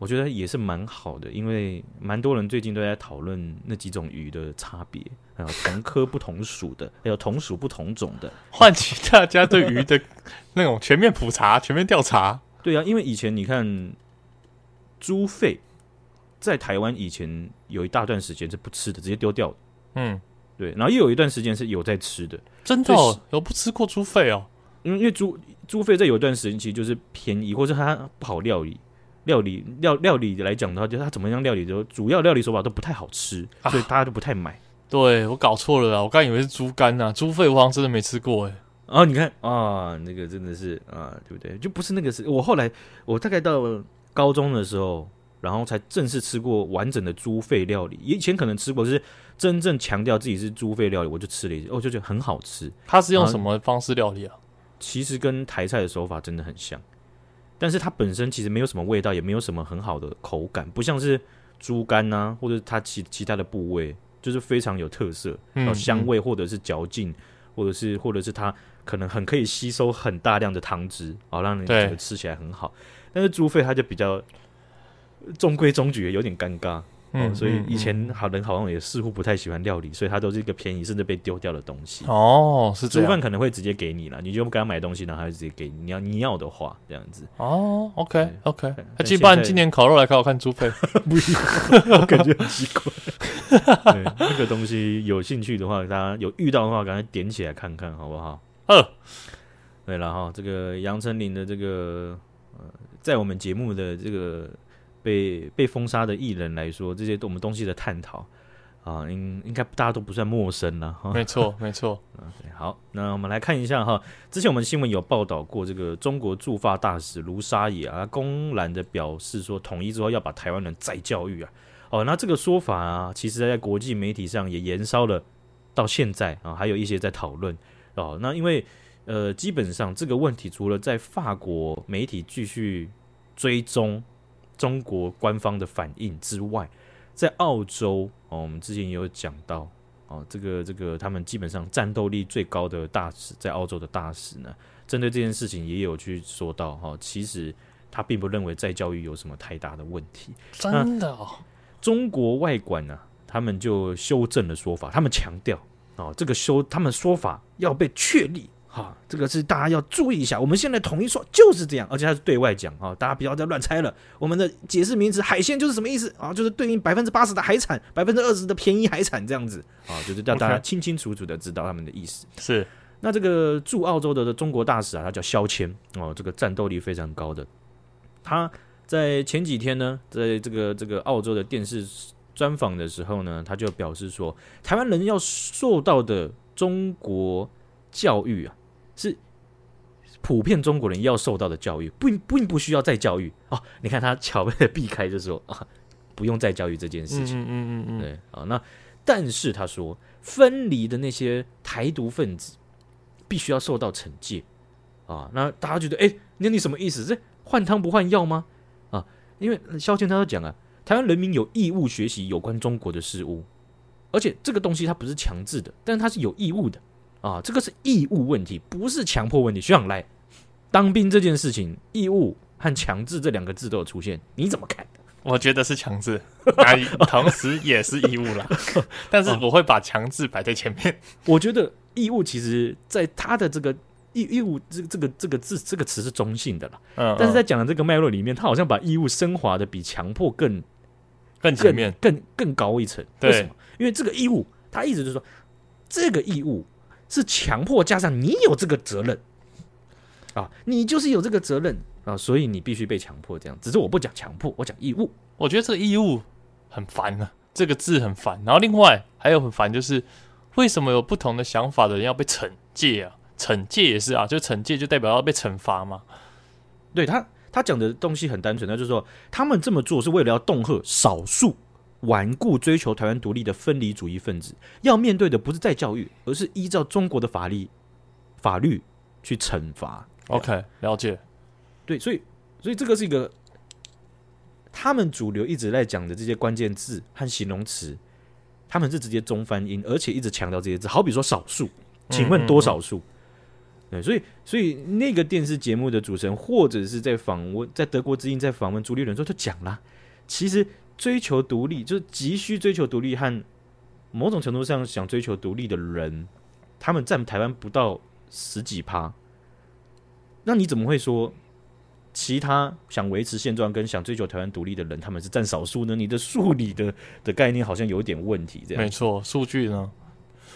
我觉得也是蛮好的，因为蛮多人最近都在讨论那几种鱼的差别，还有同科不同属的，还有同属不同种的，唤起大家对鱼的 那种全面普查、全面调查。对啊，因为以前你看猪肺，在台湾以前有一大段时间是不吃的，直接丢掉的。嗯，对，然后又有一段时间是有在吃的，真的、哦、有不吃过猪肺哦？因为因为猪猪肺在有一段时间其实就是便宜，或者它不好料理。料理料料理来讲的话，就是它怎么样料理，就主要料理手法都不太好吃，所以大家都不太买。啊、对我搞错了啦，我刚以为是猪肝呐，猪肺我好像真的没吃过哎。啊，你看啊，那个真的是啊，对不对？就不是那个是，我后来我大概到高中的时候，然后才正式吃过完整的猪肺料理。以前可能吃过，就是真正强调自己是猪肺料理，我就吃了一次，我就觉得很好吃。它是用什么方式料理啊？其实跟台菜的手法真的很像。但是它本身其实没有什么味道，也没有什么很好的口感，不像是猪肝呐、啊，或者它其其他的部位，就是非常有特色，然后、香味或者是嚼劲，或者是或者是它可能很可以吸收很大量的汤汁，啊，让你觉得吃起来很好。但是猪肺它就比较中规中矩，有点尴尬。嗯，所以以前好人好像也似乎不太喜欢料理，所以它都是一个便宜甚至被丢掉的东西。哦，是这样。猪饭可能会直接给你了，你就不跟他买东西，然后他就直接给你。你要你要的话，这样子。哦，OK OK。那基本上今年烤肉来烤，我看猪肺，不行，我感觉很奇怪。对，那个东西有兴趣的话，大家有遇到的话，赶快点起来看看，好不好？呃，对了哈，这个杨丞琳的这个呃，在我们节目的这个。被被封杀的艺人来说，这些我们东西的探讨啊，应应该大家都不算陌生了哈。没错，没错。对，好，那我们来看一下哈，之前我们新闻有报道过，这个中国驻法大使卢沙野啊，公然的表示说，统一之后要把台湾人再教育啊。哦，那这个说法啊，其实在国际媒体上也延烧了到现在啊，还有一些在讨论哦。那因为呃，基本上这个问题除了在法国媒体继续追踪。中国官方的反应之外，在澳洲哦，我们之前也有讲到哦，这个这个他们基本上战斗力最高的大使，在澳洲的大使呢，针对这件事情也有去说到哈，其实他并不认为在教育有什么太大的问题。真的哦，中国外管呢，他们就修正了说法，他们强调哦，这个修他们说法要被确立。哈，这个是大家要注意一下。我们现在统一说就是这样，而且它是对外讲啊，大家不要再乱猜了。我们的解释名词“海鲜”就是什么意思啊？就是对应百分之八十的海产，百分之二十的便宜海产这样子啊，就是让大家清清楚楚的知道他们的意思。是，那这个驻澳洲的中国大使啊，他叫肖谦哦，这个战斗力非常高的。他在前几天呢，在这个这个澳洲的电视专访的时候呢，他就表示说，台湾人要受到的中国教育啊。是普遍中国人要受到的教育，并并不需要再教育哦。你看他巧妙的避开，就说 啊，不用再教育这件事情。嗯嗯嗯嗯，对啊。那但是他说，分离的那些台独分子必须要受到惩戒啊。那大家觉得，哎，那你什么意思？这换汤不换药吗？啊，因为萧谦他都讲啊，台湾人民有义务学习有关中国的事物，而且这个东西它不是强制的，但是它是有义务的。啊，这个是义务问题，不是强迫问题。学长来当兵这件事情，义务和强制这两个字都有出现，你怎么看？我觉得是强制，同时也是义务啦。但是我会把强制摆在前面。我觉得义务其实在他的这个义义务这这个这个字这个词是中性的了。嗯，但是在讲的这个脉络里面，他好像把义务升华的比强迫更更前面，更更，更高一层。为什么？因为这个义务，他意思就是说这个义务。是强迫加上你有这个责任啊，你就是有这个责任啊，所以你必须被强迫这样。只是我不讲强迫，我讲义务。我觉得这个义务很烦啊，这个字很烦。然后另外还有很烦就是，为什么有不同的想法的人要被惩戒啊？惩戒也是啊，就惩戒就代表要被惩罚嘛。对他，他讲的东西很单纯，他就是说他们这么做是为了要恫吓少数。顽固追求台湾独立的分离主义分子，要面对的不是再教育，而是依照中国的法律法律去惩罚。OK，了解。对，所以所以这个是一个他们主流一直在讲的这些关键字和形容词，他们是直接中翻英，而且一直强调这些字。好比说少数，请问多少数？嗯嗯嗯。对，所以所以那个电视节目的主持人，或者是在访问在德国之音在访问朱立伦时候就讲了，其实。追求独立就是急需追求独立和某种程度上想追求独立的人，他们占台湾不到十几趴。那你怎么会说其他想维持现状跟想追求台湾独立的人，他们是占少数呢？你的数理的的概念好像有点问题。这样没错，数据呢？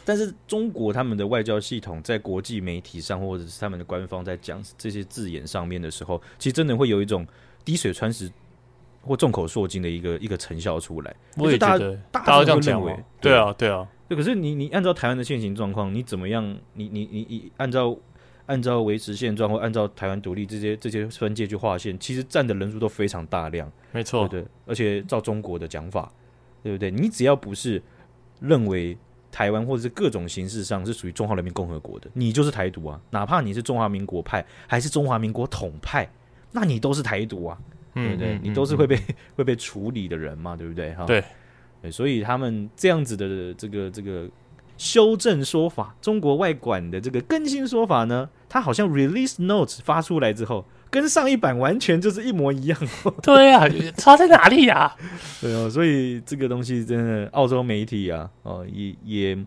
但是中国他们的外交系统在国际媒体上，或者是他们的官方在讲这些字眼上面的时候，其实真的会有一种滴水穿石。或众口铄金的一个一个成效出来，我也觉得大家这样认为，对啊，对啊。可是你你按照台湾的现行状况，你怎么样？你你你你按照按照维持现状或按照台湾独立这些这些分界去划线，其实占的人数都非常大量，没错，对，对。而且照中国的讲法，对不对？你只要不是认为台湾或者是各种形式上是属于中华人民共和国的，你就是台独啊！哪怕你是中华民国派还是中华民国统派，那你都是台独啊！对不对？你都是会被、嗯、会被处理的人嘛，对不对？哈，对，对，所以他们这样子的这个这个修正说法，中国外管的这个更新说法呢，它好像 release notes 发出来之后，跟上一版完全就是一模一样。对啊，差在哪里呀、啊？对哦，所以这个东西真的，澳洲媒体啊，哦，也也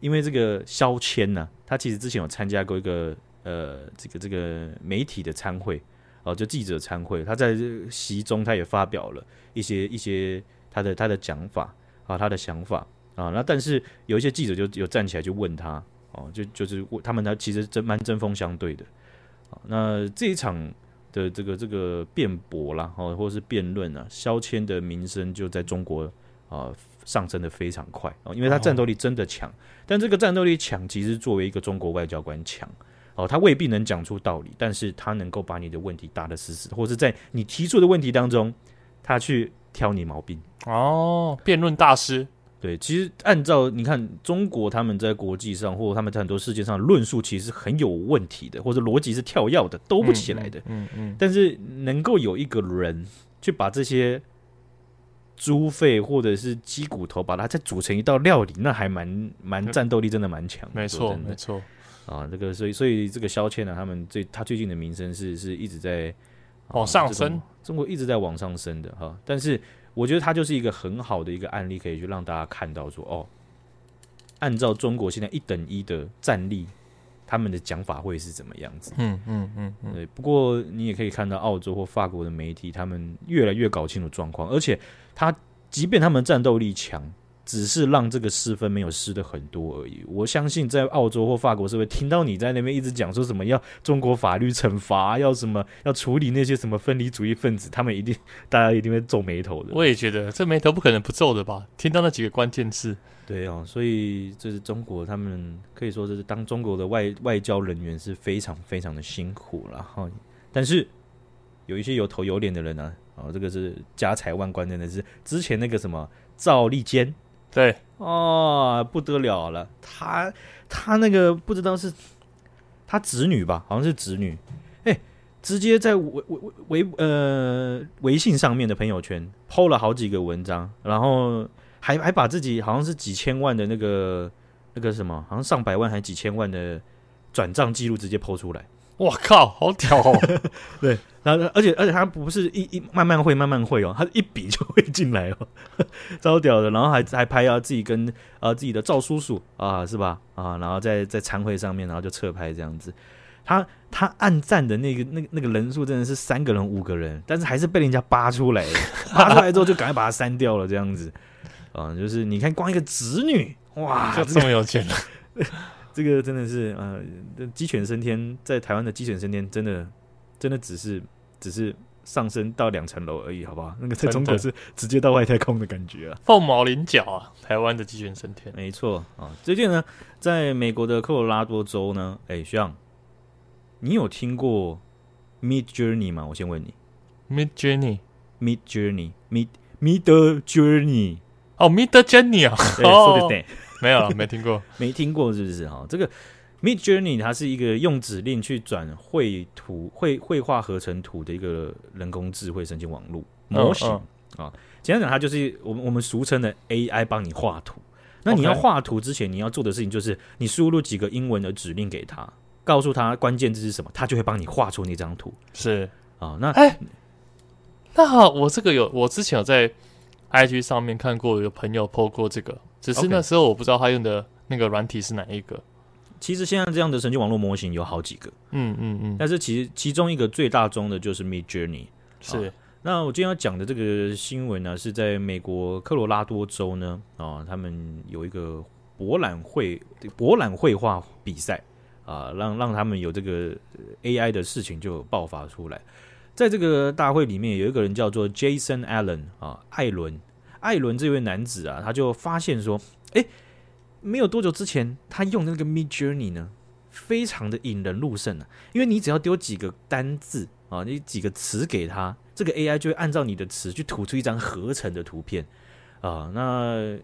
因为这个肖谦呢，他其实之前有参加过一个呃，这个这个媒体的参会哦，就记者参会，他在席中他也发表了一些一些他的他的讲法啊，他的想法。啊，那但是有一些记者就有站起来就问他，哦，就就是他们呢其实真蛮针锋相对的，啊，那这一场的这个这个辩驳啦，哦，或者是辩论啊，肖谦的名声就在中国啊上升的非常快啊，因为他战斗力真的强，但这个战斗力强其实作为一个中国外交官强，哦，他未必能讲出道理，但是他能够把你的问题答得死死，或者在你提出的问题当中，他去挑你毛病。哦，辩论大师。对，其实按照你看，中国他们在国际上，或者他们在很多世界上论述，其实很有问题的，或者逻辑是跳跃的，兜不起来的。嗯嗯。嗯嗯，但是能够有一个人去把这些猪肺或者是鸡骨头，把它再煮成一道料理，那还蛮蛮战斗力，真的蛮强。没错，没错。啊，这个所以所以这个肖谦呢，他们最他最近的名声是是一直在往上升，中国一直在往上升的哈，但是。我觉得他就是一个很好的一个案例，可以去让大家看到说，哦，按照中国现在一等一的战力，他们的讲法会是怎么样子？嗯嗯嗯嗯。对，不过你也可以看到澳洲或法国的媒体，他们越来越搞清楚状况，而且他即便他们战斗力强。只是让这个失分没有失的很多而已。我相信在澳洲或法国社会听到你在那边一直讲说什么要中国法律惩罚，要什么要处理那些什么分离主义分子，他们一定大家一定会皱眉头的。我也觉得这眉头不可能不皱的吧？听到那几个关键字，对哦，所以这是中国，他们可以说这是当中国的外外交人员是非常非常的辛苦了哈。但是有一些有头有脸的人呢，啊，这个是家财万贯，真的是之前那个什么赵立坚。对哦，不得了了，他他那个不知道是他侄女吧，好像是侄女，哎、直接在微微微呃微信上面的朋友圈抛了好几个文章，然后还还把自己好像是几千万的那个那个什么，好像上百万还几千万的转账记录直接抛出来。哇靠，好屌哦！对，然后而且而且他不是一一慢慢会慢慢会哦，他一笔就会进来哦，超屌的。然后还还拍啊自己跟啊自己的赵叔叔啊是吧啊，然后在在餐会上面，然后就侧拍这样子。他他暗赞的那个那个那个人数真的是三个人五个人，但是还是被人家扒出来了，扒出来之后就赶快把他删掉了这样子。啊，就是你看光一个侄女哇，就这么有钱了。这个真的是呃，鸡犬升天，在台湾的鸡犬升天，真的真的只是只是上升到两层楼而已，好不好？那个在中国是直接到外太空的感觉啊，凤毛麟角啊！台湾的鸡犬升天，没错啊。最近呢，在美国的科罗拉多州呢，哎，徐阳，你有听过 Mid Journey 吗？我先问你，Mid Journey，Mid Journey，Mid Mid Journey，哦，Mid Journey 啊，说的对。没有了，没听过，没听过，是不是哈？这个 Mid Journey 它是一个用指令去转绘图、绘绘画合成图的一个人工智慧神经网络模型啊。简单讲，它就是我们我们俗称的 AI 帮你画图。那你要画图之前，你要做的事情就是你输入几个英文的指令给他，告诉他关键字是什么，他就会帮你画出那张图。是啊、哦，那哎，那好，我这个有，我之前有在 IG 上面看过，有朋友 po 过这个。只是那时候我不知道他用的那个软体是哪一个。其实现在这样的神经网络模型有好几个，嗯嗯嗯。但是其实其中一个最大宗的就是 Mid Journey。是、啊。那我今天要讲的这个新闻呢，是在美国科罗拉多州呢，啊，他们有一个博览会博览绘画比赛啊，让让他们有这个 AI 的事情就爆发出来。在这个大会里面，有一个人叫做 Jason Allen 啊，艾伦。艾伦这位男子啊，他就发现说：“哎，没有多久之前，他用的那个 Mid Journey 呢，非常的引人入胜啊。因为你只要丢几个单字啊，你几个词给他，这个 AI 就会按照你的词去吐出一张合成的图片啊。那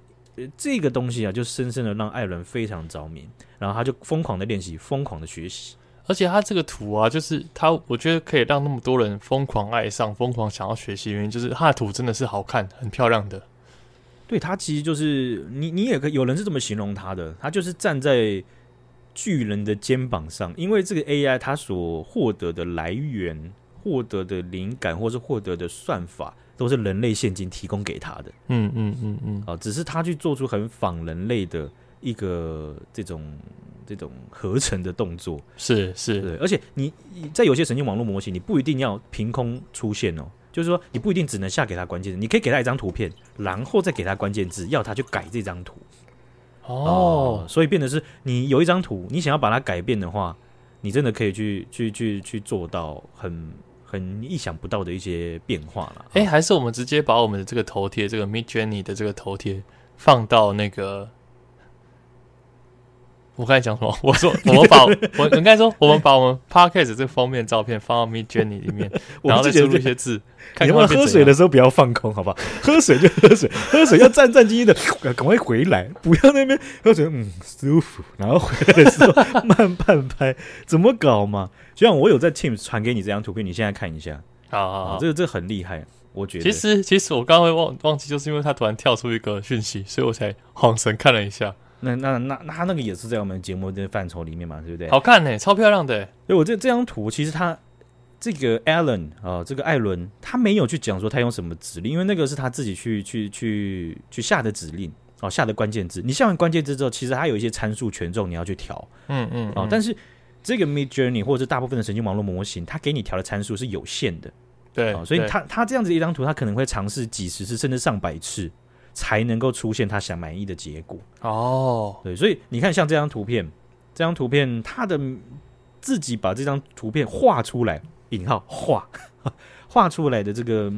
这个东西啊，就深深的让艾伦非常着迷，然后他就疯狂的练习，疯狂的学习。而且他这个图啊，就是他，我觉得可以让那么多人疯狂爱上、疯狂想要学习，原因就是他的图真的是好看、很漂亮的。对，他其实就是你，你也可以有人是这么形容他的，他就是站在巨人的肩膀上，因为这个 AI 他所获得的来源、获得的灵感，或是获得的算法，都是人类现今提供给他的。嗯嗯嗯嗯，啊，只是他去做出很仿人类的一个这种这种合成的动作，是是，对，而且你在有些神经网络模型，你不一定要凭空出现哦。就是说，你不一定只能下给他关键字，你可以给他一张图片，然后再给他关键字，要他去改这张图。哦、呃，所以变的是，你有一张图，你想要把它改变的话，你真的可以去去去去做到很很意想不到的一些变化了。哎、欸，还是我们直接把我们的这个头贴，这个 Midjourney 的这个头贴放到那个。我刚才讲什么？我说我们把我应该说我们把我们 Podcast 这个封面照片放到 Midjourney 里面，然后再输入一些字。你们喝水的时候不要放空，好不好？喝水就喝水，喝水要战战兢兢的，赶快回来，不要那边喝水，嗯，舒服。然后回来的时候慢半拍，怎么搞嘛？就像我有在 Teams 传给你这张图片，你现在看一下。好好好，这个这个很厉害，我觉得。其实其实我刚刚会忘忘记，就是因为他突然跳出一个讯息，所以我才恍神看了一下。那那那那他那个也是在我们节目的范畴里面嘛，对不对？好看呢、欸，超漂亮的、欸。所以我这这张图其实他这个 Alan 啊、呃，这个艾伦，他没有去讲说他用什么指令，因为那个是他自己去去去去下的指令哦，下的关键字。你下完关键字之后，其实还有一些参数权重你要去调，嗯嗯哦。但是这个 Midjourney 或者是大部分的神经网络模型，它给你调的参数是有限的，对、哦，所以他他这样子一张图，他可能会尝试几十次甚至上百次。才能够出现他想满意的结果哦，对，所以你看，像这张图片，这张图片，他的自己把这张图片画出来，引号画 画出来的这个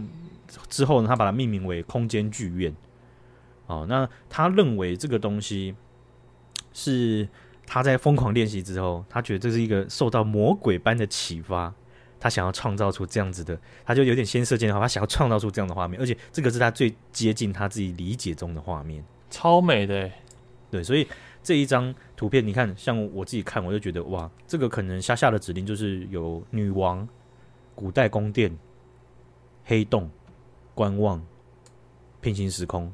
之后呢，他把它命名为空间剧院。哦，那他认为这个东西是他在疯狂练习之后，他觉得这是一个受到魔鬼般的启发。他想要创造出这样子的，他就有点先射箭的话，他想要创造出这样的画面，而且这个是他最接近他自己理解中的画面，超美的欸。对，所以这一张图片，你看，像我自己看，我就觉得哇，这个可能下下的指令就是有女王、古代宫殿、黑洞、观望、平行时空。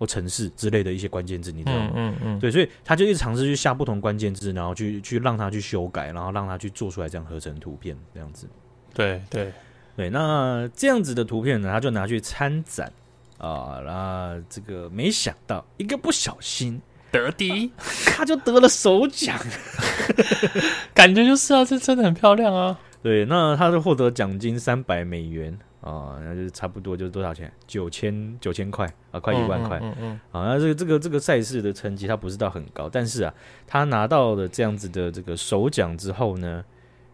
或城市之类的一些关键字，你知道吗？嗯嗯，嗯对，所以他就一直尝试去下不同关键字，然后去去让他去修改，然后让他去做出来这样合成图片这样子。对对对，那这样子的图片呢，他就拿去参展啊，然后这个没想到一个不小心得第一，他就得了首奖，感觉就是啊，这真的很漂亮啊。对，那他就获得奖金三百美元。啊，那就是差不多就是多少钱？九千九千块啊，快一万块。嗯，啊，那这个这个这个赛事的成绩他不是到很高，但是啊，他拿到了这样子的这个首奖之后呢，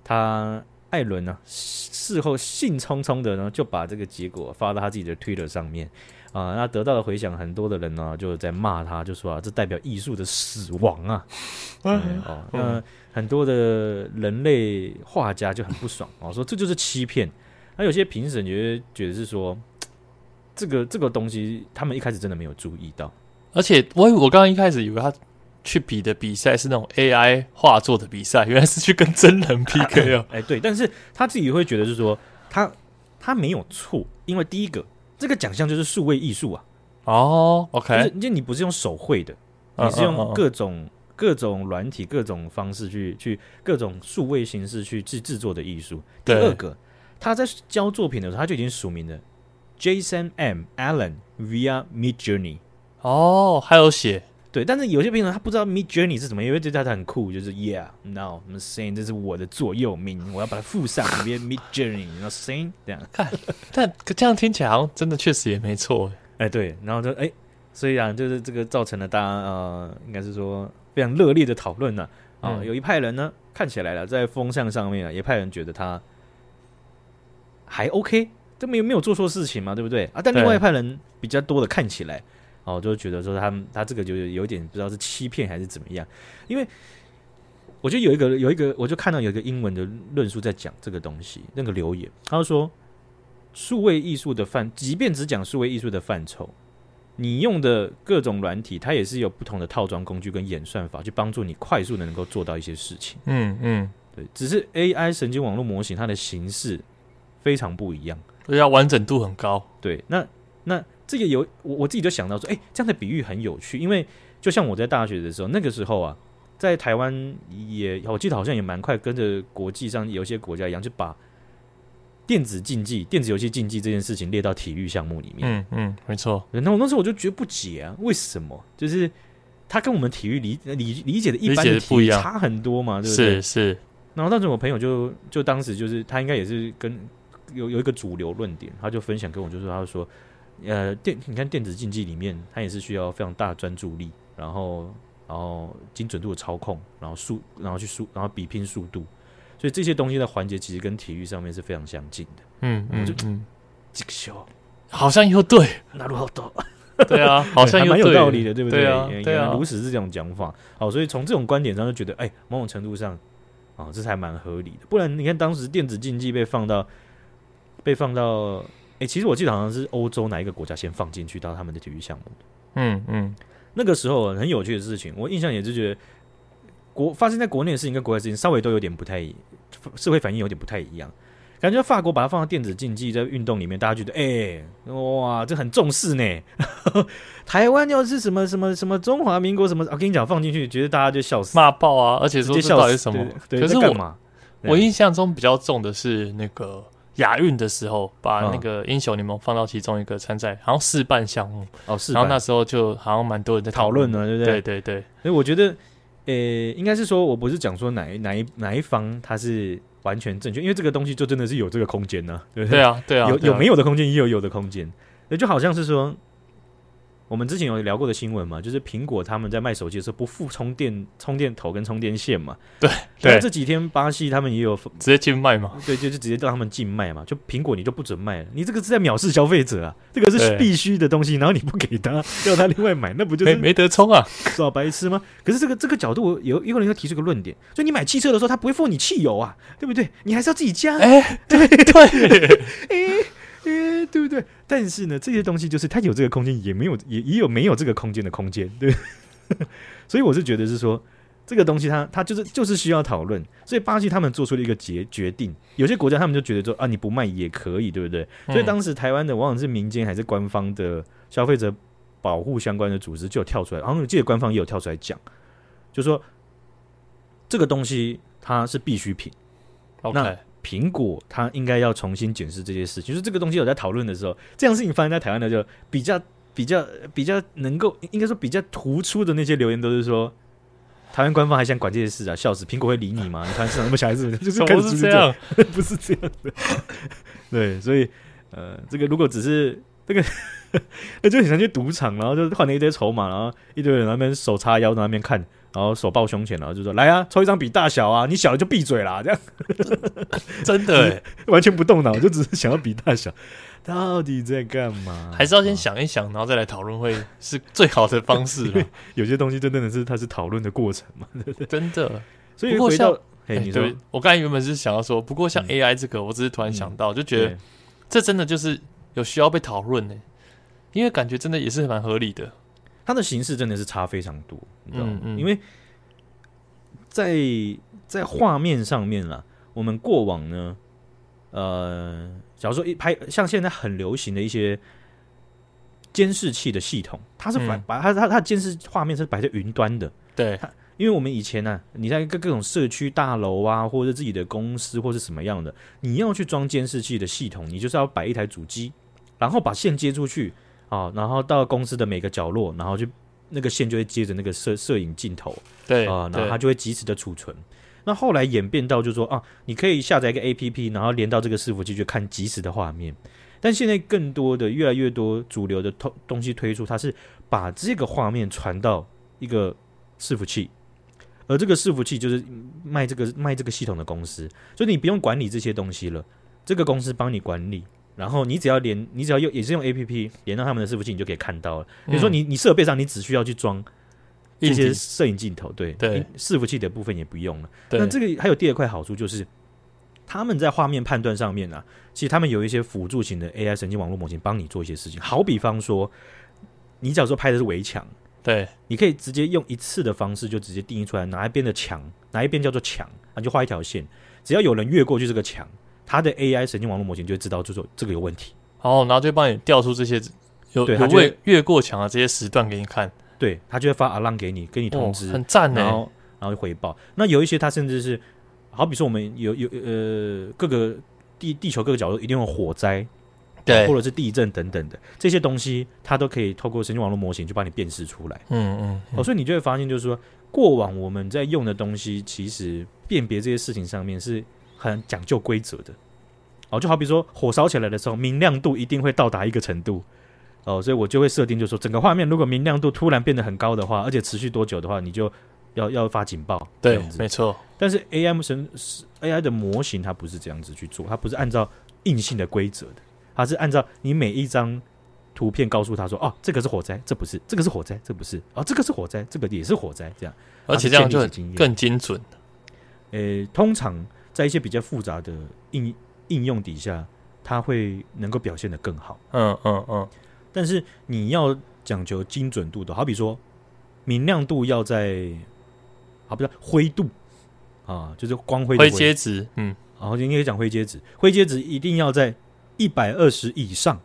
他艾伦呢事后兴冲冲的呢就把这个结果发到他自己的 Twitter 上面啊，那得到了回响，很多的人呢就在骂他，就说啊，这代表艺术的死亡啊。嗯哦，那很多的人类画家就很不爽啊，说这就是欺骗。那有些评审觉得觉得是说，这个这个东西他们一开始真的没有注意到，而且我我刚刚一开始以为他去比的比赛是那种 AI 画作的比赛，原来是去跟真人 PK 哦。哎，对，但是他自己会觉得是说，他他没有错，因为第一个这个奖项就是数位艺术啊。哦，OK，就你不是用手绘的，你是用各种各种软体、各种方式去去各种数位形式去制制作的艺术。第二个。他在交作品的时候，他就已经署名了 Jason M. Allen via Midjourney。哦，还有写对，但是有些朋友他不知道 Midjourney 是什么，因为觉得他很酷，就是 Yeah，now，I'm saying 这是我的座右铭，我要把它附上 via Midjourney，然后 saying 这样看，但这样听起来好像真的确实也没错。哎，对，然后就哎，虽然就是这个造成了大家呃，应该是说非常热烈的讨论呢。啊、有一派人呢看起来了，在风向上面啊，一派人觉得他。还 OK，这没有没有做错事情嘛，对不对啊？但另外一派人比较多的看起来，哦，就觉得说他们他这个就有点不知道是欺骗还是怎么样。因为我觉得有一个有一个，我就看到有一个英文的论述在讲这个东西，那个留言，他就说，数位艺术的范，即便只讲数位艺术的范畴，你用的各种软体，它也是有不同的套装工具跟演算法，去帮助你快速的能够做到一些事情。嗯嗯，对，只是 AI 神经网络模型它的形式。非常不一样，要完整度很高。对，那那这个有我我自己就想到说，哎，这样的比喻很有趣，因为就像我在大学的时候，那个时候啊，在台湾也我记得好像也蛮快跟着国际上有些国家一样，就把电子竞技、电子游戏竞技这件事情列到体育项目里面。嗯嗯，没错。那我那时候我就觉得不解啊，为什么？就是他跟我们体育理理理解的一般的体育差很多嘛，对不对？是是。然后当时我朋友就就当时就是他应该也是跟有有一个主流论点，他就分享给我，就是他就说。呃，电你看电子竞技里面，它也是需要非常大的专注力，然后然后精准度的操控，然后速然后去速然后比拼速度，所以这些东西的环节其实跟体育上面是非常相近的。嗯嗯，嗯，这个秀好像又对，那如何多？对啊，好像又蛮有道理的，对不对？对啊，对啊，如此是这种讲法。好，所以从这种观点上就觉得，哎，某种程度上啊，这是还蛮合理的。不然你看当时电子竞技被放到被放到。哎、欸，其实我记得好像是欧洲哪一个国家先放进去到他们的体育项目。嗯嗯，那个时候很有趣的事情，我印象也是觉得国发生在国内的事情跟国外的事情稍微都有点不太，社会反应有点不太一样。感觉法国把它放到电子竞技在运动里面，大家觉得哎、欸，哇，这很重视呢。台湾要是什么什么什么中华民国什么，我跟你讲放进去，觉得大家就笑死，骂爆啊！而且说这到底是什么？可是我嘛，我印象中比较重的是那个。亚运的时候，把那个英雄联盟放到其中一个参赛，好像试办项目哦，是。然后那时候就好像蛮多人在讨论呢，对不对？对对对。所以我觉得，呃，应该是说我不是讲说哪一哪一哪一方他是完全正确，因为这个东西就真的是有这个空间呢，对不对？对啊，对啊，有有没有的空间，也有有的空间，那就好像是说。我们之前有聊过的新闻嘛，就是苹果他们在卖手机的时候不附充电充电头跟充电线嘛。对，对。这几天巴西他们也有直接禁卖嘛？对，就就直接让他们禁卖嘛。就苹果你就不准卖了，你这个是在藐视消费者啊！这个是必须的东西，然后你不给他，要他另外买，那不就是没没得充啊？耍白痴吗？可是这个这个角度有有人要提出一个论点，就你买汽车的时候，他不会付你汽油啊，对不对？你还是要自己加。哎、欸，对对。哎。诶、欸，对不对？但是呢，这些东西就是它有这个空间，也没有，也也有没有这个空间的空间，对。所以我是觉得是说，这个东西它它就是就是需要讨论。所以巴西他们做出了一个决决定，有些国家他们就觉得说啊，你不卖也可以，对不对？所以当时台湾的，往往是民间还是官方的消费者保护相关的组织就有跳出来，然后我记得官方也有跳出来讲，就说这个东西它是必需品。OK。苹果它应该要重新检视这些事情，就是这个东西有在讨论的时候，这样事情发生在台湾的就比较比较比较能够应该说比较突出的那些留言都是说，台湾官方还想管这些事啊，笑死！苹果会理你吗？你台湾市场那么小孩子，就是不是这样，不是这样的。对，所以呃，这个如果只是这个，那 就很像去赌场，然后就换了一堆筹码，然后一堆人在那边手叉腰在那边看。然后手抱胸前，然后就说：“来啊，抽一张比大小啊，你小了就闭嘴啦。”这样 真的完全不动脑，就只是想要比大小，到底在干嘛？还是要先想一想，然后再来讨论，会是最好的方式。有些东西真的是它是讨论的过程嘛？真的。所以回到，哎，你对我刚才原本是想要说，不过像 AI 这个，我只是突然想到，就觉得这真的就是有需要被讨论呢，因为感觉真的也是蛮合理的。它的形式真的是差非常多，你知道吗？嗯嗯、因为在在画面上面啦，我们过往呢，呃，假如说一拍像现在很流行的一些监视器的系统，它是把把它它它监视画面是摆在云端的。对，因为我们以前呢、啊，你在各各种社区大楼啊，或者自己的公司或是什么样的，你要去装监视器的系统，你就是要摆一台主机，然后把线接出去。啊，然后到公司的每个角落，然后就那个线就会接着那个摄摄影镜头，对啊，然后它就会及时的储存。那后来演变到就是说啊，你可以下载一个 APP，然后连到这个伺服器去看即时的画面。但现在更多的越来越多主流的通东西推出，它是把这个画面传到一个伺服器，而这个伺服器就是卖这个卖这个系统的公司，所以你不用管理这些东西了，这个公司帮你管理。然后你只要连，你只要用也是用 A P P 连到他们的伺服器，你就可以看到了。比如说你你设备上你只需要去装一些摄影镜头，对对，伺服器的部分也不用了。那这个还有第二块好处就是，他们在画面判断上面呢、啊，其实他们有一些辅助型的 A I 神经网络模型帮你做一些事情。好比方说，你假如说拍的是围墙，对，你可以直接用一次的方式就直接定义出来哪一边的墙，哪一边叫做墙，啊，就画一条线，只要有人越过去这个墙。它的 AI 神经网络模型就会知道，就说这个有问题，哦，然后就帮你调出这些有对，有为越过墙的这些时段给你看，对，他就会发 alarm 给你，给你通知，哦、很赞呢。然后然后就回报。那有一些他甚至是，好比说我们有有呃各个地地球各个角落一定有火灾，对，或者是地震等等的这些东西，它都可以透过神经网络模型就帮你辨识出来。嗯嗯，嗯。哦，所以你就会发现，就是说过往我们在用的东西，其实辨别这些事情上面是很讲究规则的。哦，就好比说火烧起来的时候，明亮度一定会到达一个程度。哦，所以我就会设定，就是说整个画面如果明亮度突然变得很高的话，而且持续多久的话，你就要要发警报。对，没错。但是 A M 神 AI 的模型它不是这样子去做，它不是按照硬性的规则的，它是按照你每一张图片告诉他说，哦，这个是火灾，这不是；这个是火灾，这不是；哦，这个是火灾，这个也是火灾。这样，而且这样就更精准。呃，通常在一些比较复杂的应应用底下，它会能够表现得更好。嗯嗯嗯。但是你要讲求精准度的，好比说明亮度要在，好不是灰度啊，就是光辉的灰阶值。嗯，然后你可以讲灰阶值，灰阶值一定要在一百二十以上，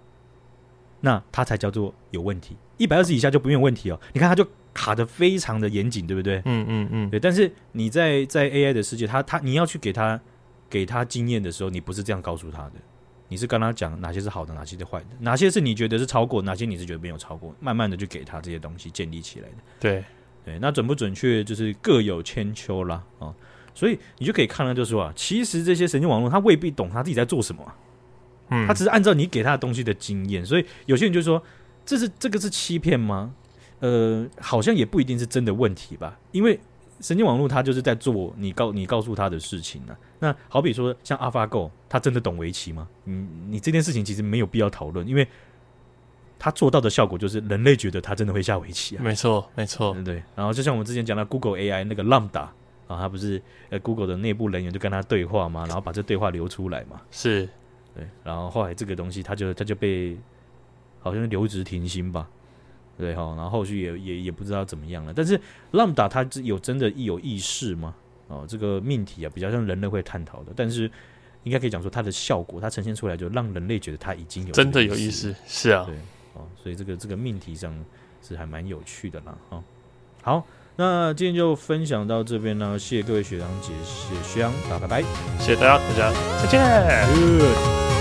那它才叫做有问题。一百二十以下就不用问题哦。你看它就卡得非常的严谨，对不对？嗯嗯嗯。对，但是你在在 AI 的世界，它它你要去给它。给它经验的时候，你不是这样告诉它的，你是跟他讲哪些是好的，哪些是坏的，哪些是你觉得是超过，哪些你是觉得没有超过，慢慢的就给它这些东西建立起来的。对对，那准不准确就是各有千秋啦啊、哦，所以你就可以看到，就是说啊，其实这些神经网络它未必懂它自己在做什么、啊，嗯，他只是按照你给他的东西的经验，所以有些人就说这是这个是欺骗吗？呃，好像也不一定是真的问题吧，因为。神经网络它就是在做你告你告诉他的事情呢、啊。那好比说像 AlphaGo，他真的懂围棋吗？嗯，你这件事情其实没有必要讨论，因为他做到的效果就是人类觉得他真的会下围棋啊。没错，没错，对对。然后就像我们之前讲到 Google AI 那个 Lambda 啊，他不是呃 Google 的内部人员就跟他对话嘛，然后把这对话流出来嘛。是，对。然后后来这个东西它就它就被好像留职停薪吧。对哈，然后后续也也也不知道怎么样了。但是 Lambda 它有真的有意识吗？哦，这个命题啊，比较像人类会探讨的。但是应该可以讲说，它的效果，它呈现出来就让人类觉得它已经有真的有意识。是啊，对哦，所以这个这个命题上是还蛮有趣的啦。哦，好，那今天就分享到这边呢，谢谢各位学长姐，谢谢学长，大拜拜，谢谢大家，大家再见。